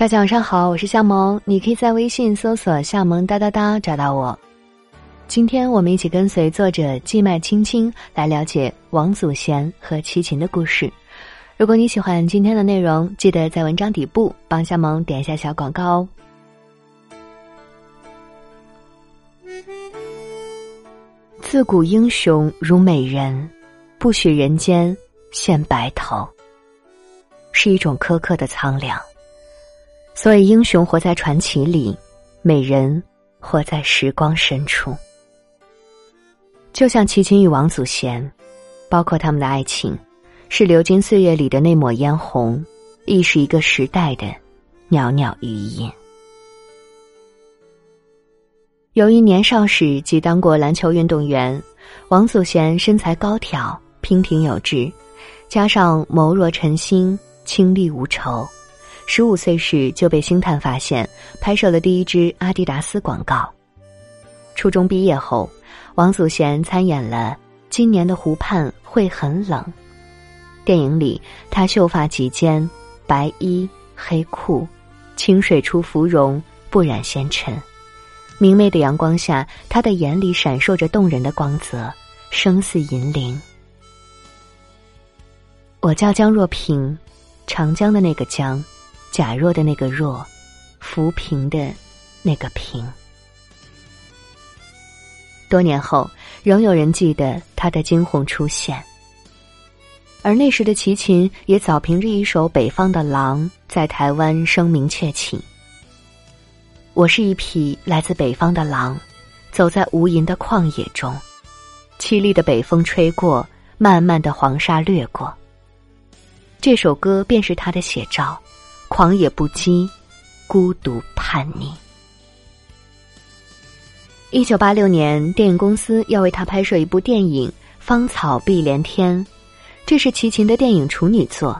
大家晚上好，我是夏萌，你可以在微信搜索“夏萌哒哒哒”找到我。今天我们一起跟随作者季麦青青来了解王祖贤和齐秦的故事。如果你喜欢今天的内容，记得在文章底部帮夏萌点一下小广告哦。自古英雄如美人，不许人间现白头。是一种苛刻的苍凉。所以，英雄活在传奇里，美人活在时光深处。就像齐秦与王祖贤，包括他们的爱情，是流金岁月里的那抹嫣红，亦是一个时代的袅袅余音。由于年少时即当过篮球运动员，王祖贤身材高挑、娉婷有致，加上眸若晨星、清丽无愁，十五岁时就被星探发现，拍摄了第一支阿迪达斯广告。初中毕业后。王祖贤参演了《今年的湖畔会很冷》电影里，她秀发及肩，白衣黑裤，清水出芙蓉，不染纤尘。明媚的阳光下，她的眼里闪烁着动人的光泽，声似银铃。我叫江若萍，长江的那个江，假若的那个若，浮萍的那个萍。多年后，仍有人记得他的惊鸿出现。而那时的齐秦也早凭着一首《北方的狼》在台湾声名鹊起。我是一匹来自北方的狼，走在无垠的旷野中，凄厉的北风吹过，漫漫的黄沙掠过。这首歌便是他的写照：狂野不羁，孤独叛逆。一九八六年，电影公司要为他拍摄一部电影《芳草碧连天》，这是齐秦的电影处女作。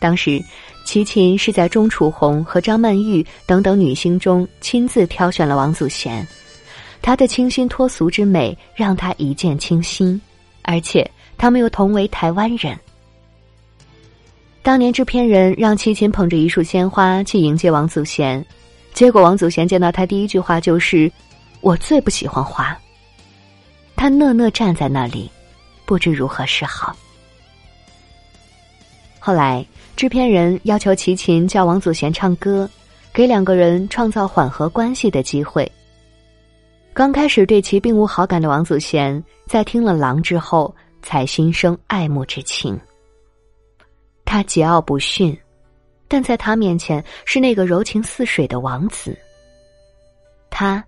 当时，齐秦是在钟楚红和张曼玉等等女星中亲自挑选了王祖贤，她的清新脱俗之美让他一见倾心，而且他们又同为台湾人。当年制片人让齐秦捧着一束鲜花去迎接王祖贤，结果王祖贤见到他第一句话就是。我最不喜欢花。他讷讷站在那里，不知如何是好。后来，制片人要求齐秦叫王祖贤唱歌，给两个人创造缓和关系的机会。刚开始对其并无好感的王祖贤，在听了《狼》之后，才心生爱慕之情。他桀骜不驯，但在他面前是那个柔情似水的王子。他。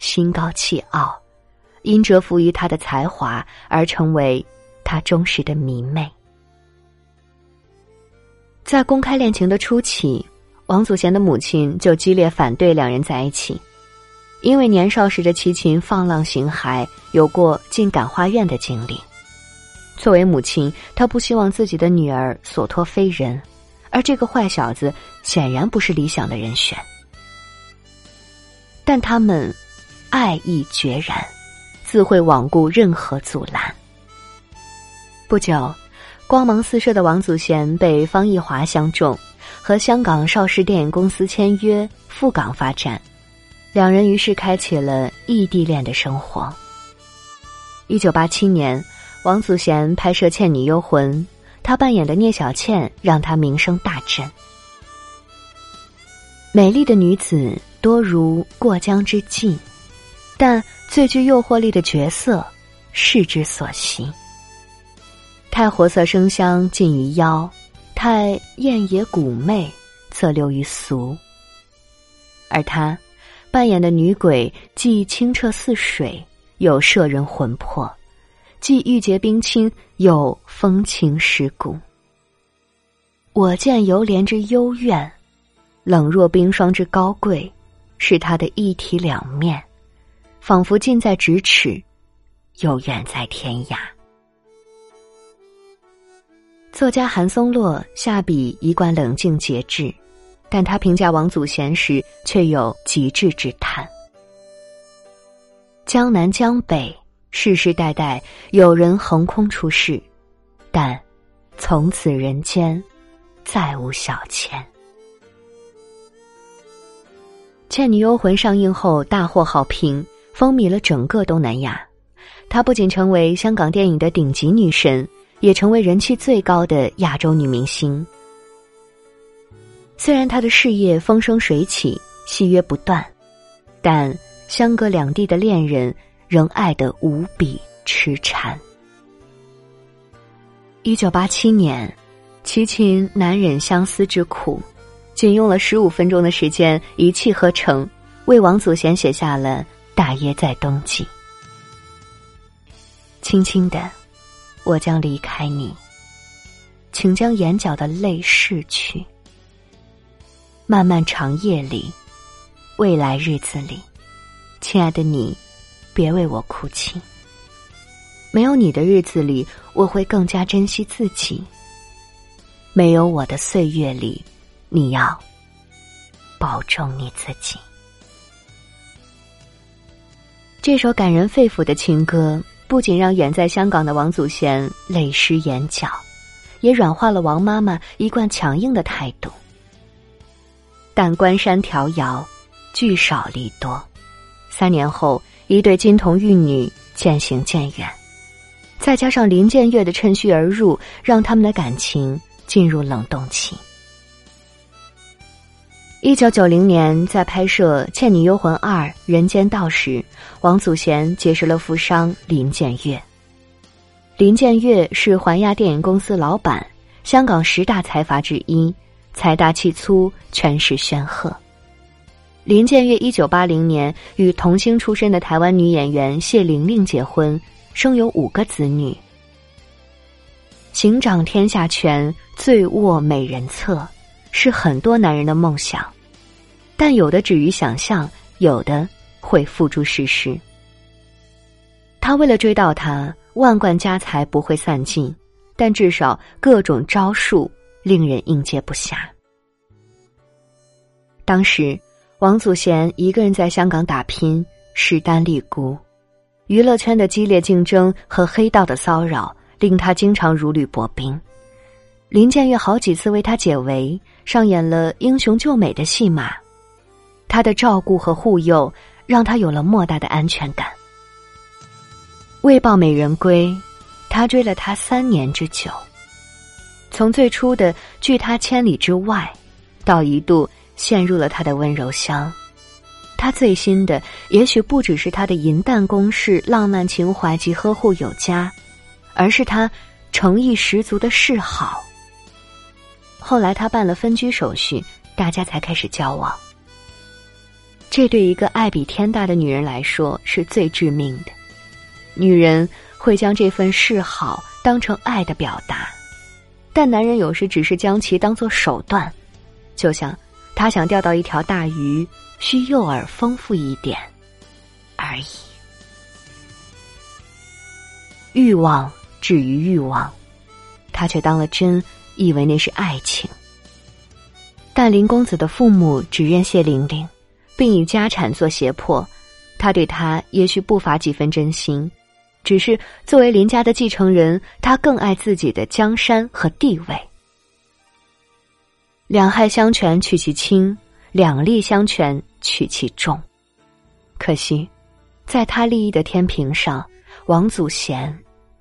心高气傲，因折服于他的才华而成为他忠实的迷妹。在公开恋情的初期，王祖贤的母亲就激烈反对两人在一起，因为年少时的齐秦放浪形骸，有过进感化院的经历。作为母亲，她不希望自己的女儿所托非人，而这个坏小子显然不是理想的人选。但他们。爱意决然，自会罔顾任何阻拦。不久，光芒四射的王祖贤被方逸华相中，和香港邵氏电影公司签约赴港发展，两人于是开启了异地恋的生活。一九八七年，王祖贤拍摄《倩女幽魂》，她扮演的聂小倩让她名声大振。美丽的女子多如过江之鲫。但最具诱惑力的角色，是之所惜。太活色生香近于妖，太艳野妩媚则流于俗。而她扮演的女鬼，既清澈似水，又摄人魂魄；既玉洁冰清，又风情蚀骨。我见犹怜之幽怨，冷若冰霜之高贵，是他的一体两面。仿佛近在咫尺，又远在天涯。作家韩松洛下笔一贯冷静节制，但他评价王祖贤时却有极致之叹。江南江北，世世代代有人横空出世，但从此人间再无小倩。《倩女幽魂》上映后大获好评，风靡了整个东南亚。她不仅成为香港电影的顶级女神，也成为人气最高的亚洲女明星。虽然她的事业风生水起，戏约不断，但相隔两地的恋人仍爱得无比痴缠。一九八七年，齐秦难忍相思之苦。仅用了十五分钟的时间，一气呵成，为王祖贤写下了《大约在冬季》。轻轻的，我将离开你，请将眼角的泪拭去。漫漫长夜里，未来日子里，亲爱的你，别为我哭泣。没有你的日子里，我会更加珍惜自己。没有我的岁月里。你要保重你自己。这首感人肺腑的情歌，不仅让远在香港的王祖贤泪湿眼角，也软化了王妈妈一贯强硬的态度。但关山迢遥，聚少离多，三年后，一对金童玉女渐行渐远，再加上林建岳的趁虚而入，让他们的感情进入冷冻期。一九九零年，在拍摄《倩女幽魂二：人间道》时，王祖贤结识了富商林建岳。林建岳是环亚电影公司老板，香港十大财阀之一，财大气粗，权势煊赫。林建岳一九八零年与童星出身的台湾女演员谢玲玲结婚，生有五个子女。行掌天下权，醉卧美人侧。是很多男人的梦想，但有的止于想象，有的会付诸实施。他为了追到她，万贯家财不会散尽，但至少各种招数令人应接不暇。当时，王祖贤一个人在香港打拼，势单力孤，娱乐圈的激烈竞争和黑道的骚扰，令他经常如履薄冰。林建岳好几次为他解围，上演了英雄救美的戏码。他的照顾和护佑，让他有了莫大的安全感。为报美人归，他追了她三年之久。从最初的拒他千里之外，到一度陷入了他的温柔乡。他最新的，也许不只是他的银弹攻势、浪漫情怀及呵护有加，而是他诚意十足的示好。后来他办了分居手续，大家才开始交往。这对一个爱比天大的女人来说是最致命的。女人会将这份示好当成爱的表达，但男人有时只是将其当做手段，就像他想钓到一条大鱼，需诱饵丰富一点而已。欲望止于欲望，他却当了真。以为那是爱情，但林公子的父母只认谢玲玲，并以家产做胁迫，他对她也许不乏几分真心，只是作为林家的继承人，他更爱自己的江山和地位。两害相权取其轻，两利相权取其重。可惜，在他利益的天平上，王祖贤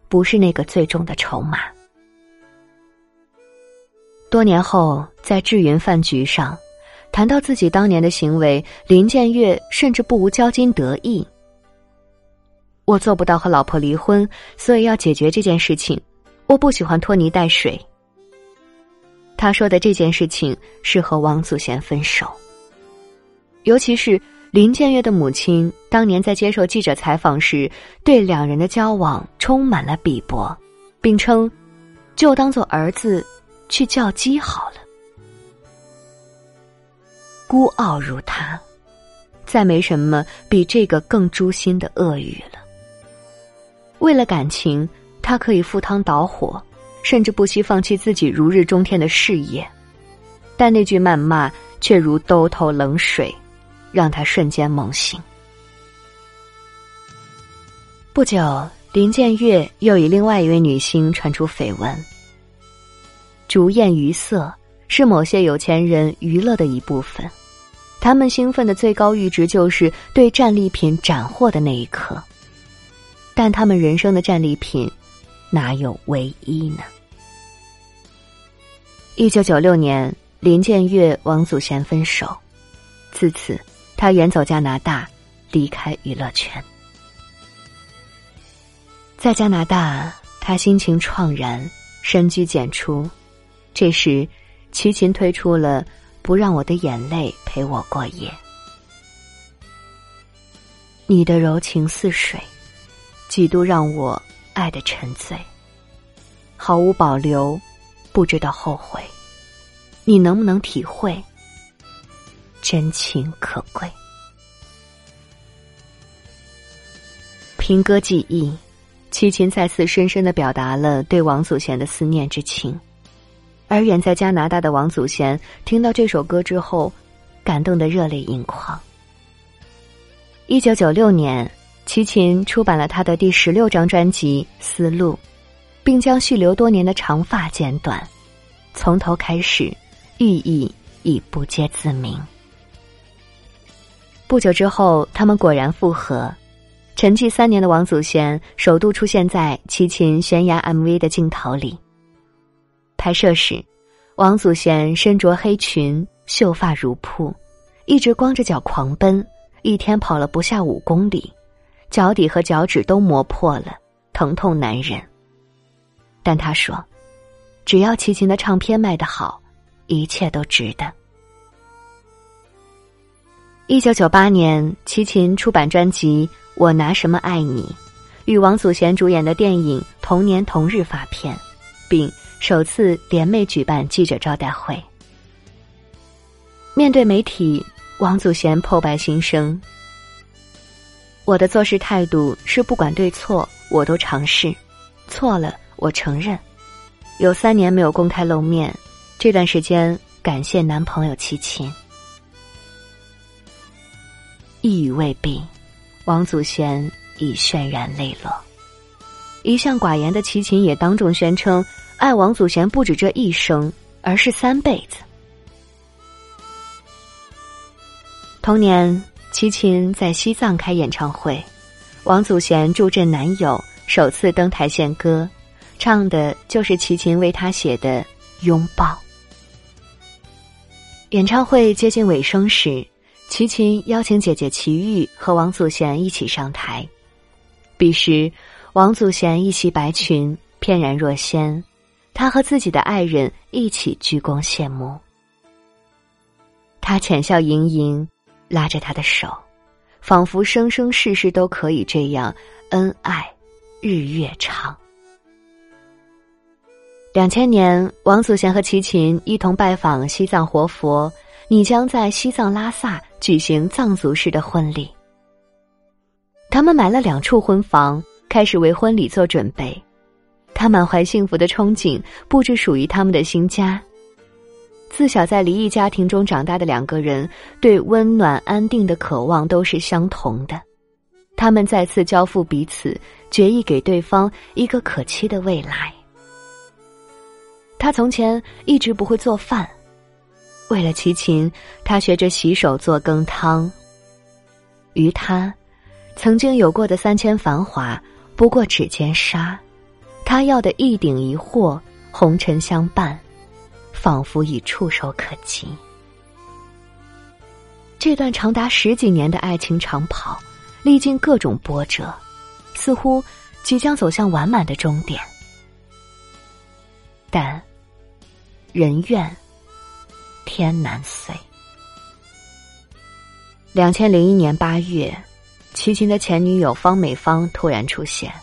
不是那个最重的筹码。多年后，在智云饭局上，谈到自己当年的行为，林建岳甚至不无骄矜得意。我做不到和老婆离婚，所以要解决这件事情。我不喜欢拖泥带水。他说的这件事情是和王祖贤分手。尤其是林建岳的母亲当年在接受记者采访时，对两人的交往充满了鄙薄，并称：“就当做儿子。”去叫鸡好了。孤傲如他，再没什么比这个更诛心的恶语了。为了感情，他可以赴汤蹈火，甚至不惜放弃自己如日中天的事业，但那句谩骂却如兜头冷水，让他瞬间猛醒。不久，林建岳又与另外一位女星传出绯闻。烛焰余色是某些有钱人娱乐的一部分，他们兴奋的最高阈值就是对战利品斩获的那一刻。但他们人生的战利品，哪有唯一呢？一九九六年，林建岳、王祖贤分手，自此他远走加拿大，离开娱乐圈。在加拿大，他心情怆然，深居简出。这时，齐秦推出了《不让我的眼泪陪我过夜》。你的柔情似水，几度让我爱的沉醉，毫无保留，不知道后悔。你能不能体会？真情可贵。凭歌记忆，齐秦再次深深的表达了对王祖贤的思念之情。而远在加拿大的王祖贤听到这首歌之后，感动的热泪盈眶。一九九六年，齐秦出版了他的第十六张专辑《丝路》，并将蓄留多年的长发剪短，从头开始，寓意已不皆自明。不久之后，他们果然复合。沉寂三年的王祖贤首度出现在齐秦悬崖 MV 的镜头里。拍摄时，王祖贤身着黑裙，秀发如瀑，一直光着脚狂奔，一天跑了不下五公里，脚底和脚趾都磨破了，疼痛难忍。但他说：“只要齐秦的唱片卖得好，一切都值得。”一九九八年，齐秦出版专辑《我拿什么爱你》，与王祖贤主演的电影同年同日发片，并。首次联袂举办记者招待会，面对媒体，王祖贤剖白心声：“我的做事态度是不管对错，我都尝试，错了我承认。有三年没有公开露面，这段时间感谢男朋友齐秦。”一语未毕，王祖贤已潸然泪落。一向寡言的齐秦也当众宣称。爱王祖贤不止这一生，而是三辈子。同年，齐秦在西藏开演唱会，王祖贤助阵男友首次登台献歌，唱的就是齐秦为他写的《拥抱》。演唱会接近尾声时，齐秦邀请姐姐齐豫和王祖贤一起上台。彼时，王祖贤一袭白裙，翩然若仙。他和自己的爱人一起鞠躬谢幕，他浅笑盈盈，拉着他的手，仿佛生生世世都可以这样恩爱，日月长。两千年，王祖贤和齐秦一同拜访西藏活佛，你将在西藏拉萨举行藏族式的婚礼。他们买了两处婚房，开始为婚礼做准备。他满怀幸福的憧憬，布置属于他们的新家。自小在离异家庭中长大的两个人，对温暖安定的渴望都是相同的。他们再次交付彼此，决意给对方一个可期的未来。他从前一直不会做饭，为了齐秦，他学着洗手做羹汤。于他，曾经有过的三千繁华，不过指尖沙。他要的一顶一惑，红尘相伴，仿佛已触手可及。这段长达十几年的爱情长跑，历经各种波折，似乎即将走向完满的终点。但人愿，天难遂。两千零一年八月，齐秦的前女友方美芳突然出现。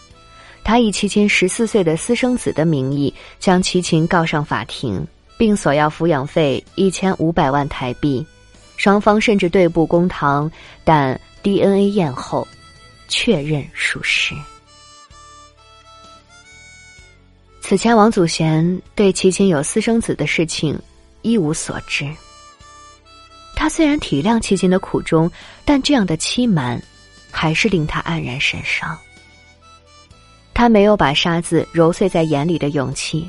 他以齐秦十四岁的私生子的名义将齐秦告上法庭，并索要抚养费一千五百万台币，双方甚至对簿公堂，但 DNA 验后确认属实。此前，王祖贤对齐秦有私生子的事情一无所知。他虽然体谅齐秦的苦衷，但这样的欺瞒还是令他黯然神伤。他没有把沙子揉碎在眼里的勇气，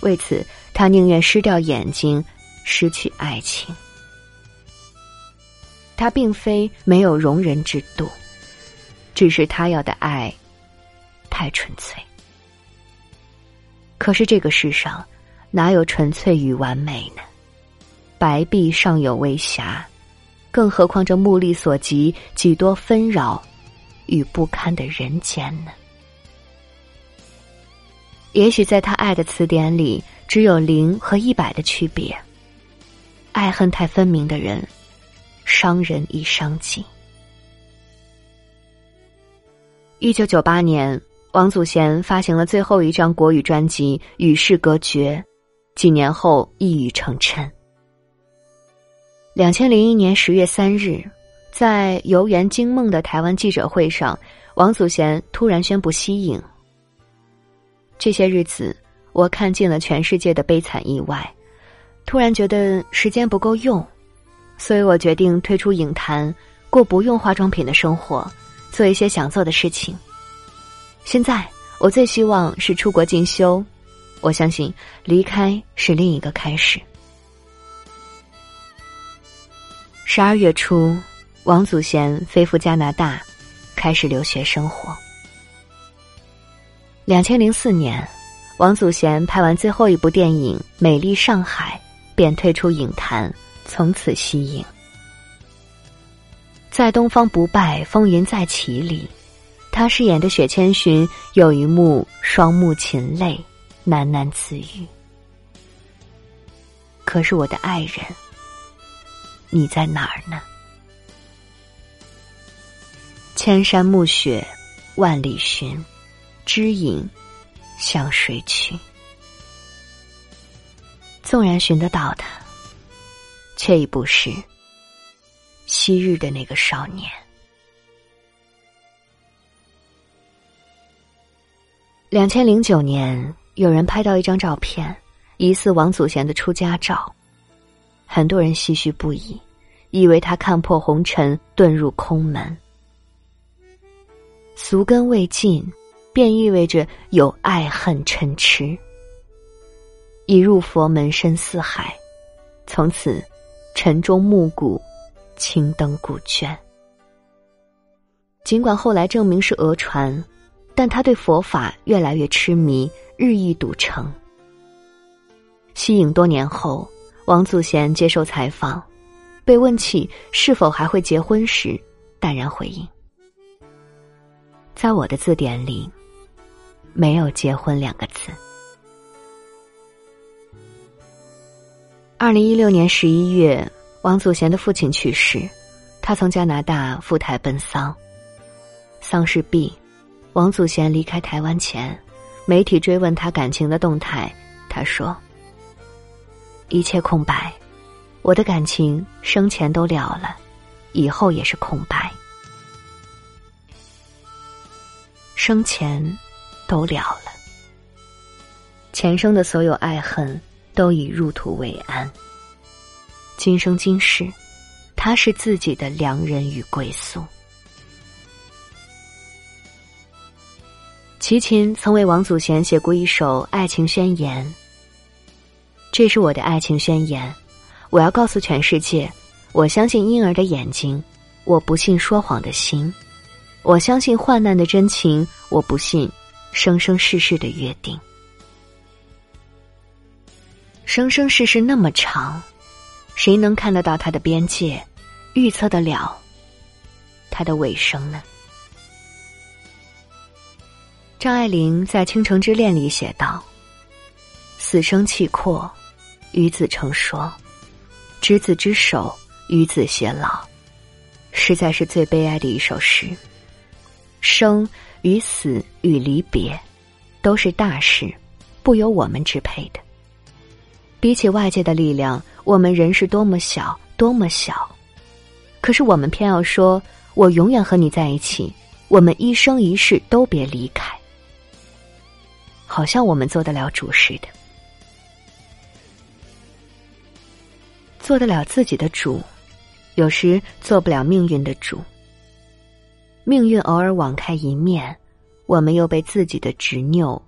为此他宁愿失掉眼睛，失去爱情。他并非没有容人之度，只是他要的爱太纯粹。可是这个世上哪有纯粹与完美呢？白璧尚有微瑕，更何况这目力所及几多纷扰与不堪的人间呢？也许在他爱的词典里，只有零和一百的区别。爱恨太分明的人，伤人亦伤己。一九九八年，王祖贤发行了最后一张国语专辑《与世隔绝》，几年后一语成谶。两千零一年十月三日，在游园惊梦的台湾记者会上，王祖贤突然宣布息影。这些日子，我看尽了全世界的悲惨意外，突然觉得时间不够用，所以我决定退出影坛，过不用化妆品的生活，做一些想做的事情。现在，我最希望是出国进修。我相信，离开是另一个开始。十二月初，王祖贤飞赴加拿大，开始留学生活。两千零四年，王祖贤拍完最后一部电影《美丽上海》，便退出影坛，从此息影。在《东方不败风云再起》里，他饰演的雪千寻有一幕双目噙泪，喃喃自语：“可是我的爱人，你在哪儿呢？千山暮雪，万里寻。”知影向谁去？纵然寻得到他，却已不是昔日的那个少年。两千零九年，有人拍到一张照片，疑似王祖贤的出家照，很多人唏嘘不已，以为他看破红尘，遁入空门，俗根未尽。便意味着有爱恨嗔痴。一入佛门深似海，从此晨钟暮鼓，青灯古卷。尽管后来证明是讹传，但他对佛法越来越痴迷，日益笃诚。息影多年后，王祖贤接受采访，被问起是否还会结婚时，淡然回应：“在我的字典里。”没有结婚两个字。二零一六年十一月，王祖贤的父亲去世，他从加拿大赴台奔丧。丧事毕，王祖贤离开台湾前，媒体追问他感情的动态，他说：“一切空白，我的感情生前都了了，以后也是空白，生前。”都了了，前生的所有爱恨都已入土为安。今生今世，他是自己的良人与归宿。齐秦曾为王祖贤写过一首爱情宣言。这是我的爱情宣言，我要告诉全世界：我相信婴儿的眼睛，我不信说谎的心，我相信患难的真情，我不信。生生世世的约定，生生世世那么长，谁能看得到它的边界，预测得了它的尾声呢？张爱玲在《倾城之恋》里写道：“死生契阔，与子成说，执子之手，与子偕老，实在是最悲哀的一首诗。生。”与死与离别，都是大事，不由我们支配的。比起外界的力量，我们人是多么小，多么小。可是我们偏要说：“我永远和你在一起，我们一生一世都别离开。”好像我们做得了主似的，做得了自己的主，有时做不了命运的主。命运偶尔网开一面，我们又被自己的执拗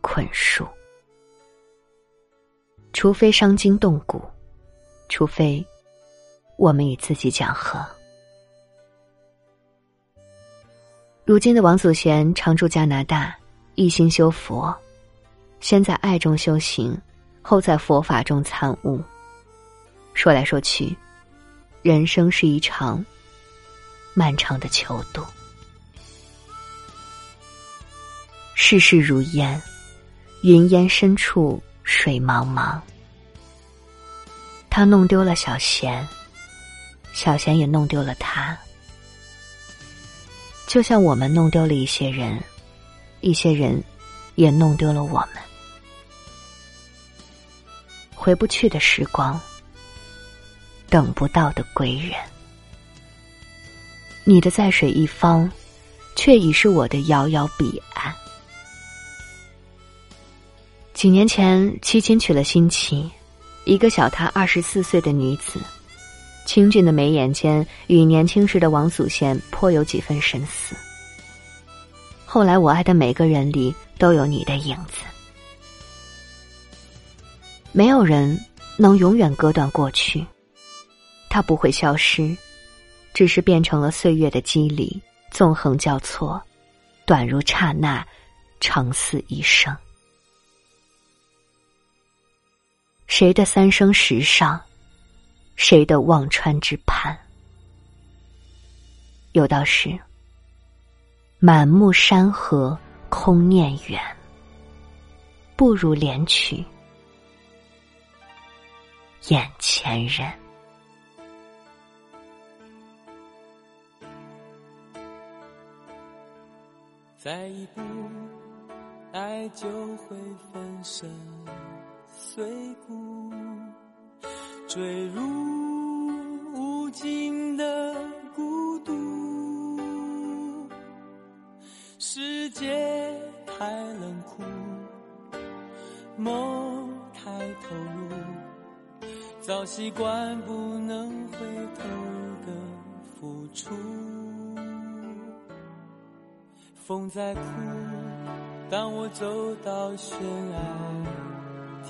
捆束。除非伤筋动骨，除非我们与自己讲和。如今的王祖贤常驻加拿大，一心修佛，先在爱中修行，后在佛法中参悟。说来说去，人生是一场漫长的囚渡。世事如烟，云烟深处水茫茫。他弄丢了小贤，小贤也弄丢了他。就像我们弄丢了一些人，一些人也弄丢了我们。回不去的时光，等不到的归人。你的在水一方，却已是我的遥遥彼岸。几年前，七亲娶了新妻，一个小她二十四岁的女子，清俊的眉眼间与年轻时的王祖贤颇有几分神似。后来，我爱的每个人里都有你的影子。没有人能永远割断过去，它不会消失，只是变成了岁月的肌理，纵横交错，短如刹那，长似一生。谁的三生石上，谁的忘川之畔？有道是：满目山河空念远，不如怜取眼前人。再一步，爱就会粉身。碎骨坠入无尽的孤独，世界太冷酷，梦太投入，早习惯不能回头的付出。风在哭，当我走到悬崖。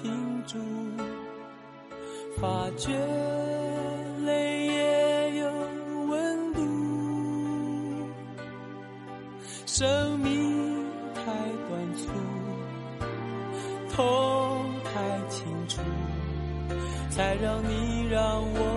停住，发觉泪也有温度。生命太短促，痛太清楚，才让你让我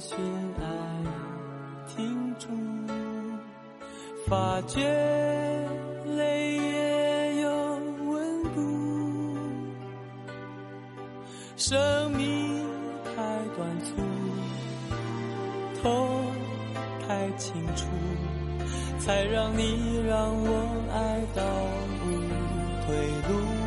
到悬崖，停住，发觉泪也有温度。生命太短促，痛太清楚，才让你让我爱到无退路。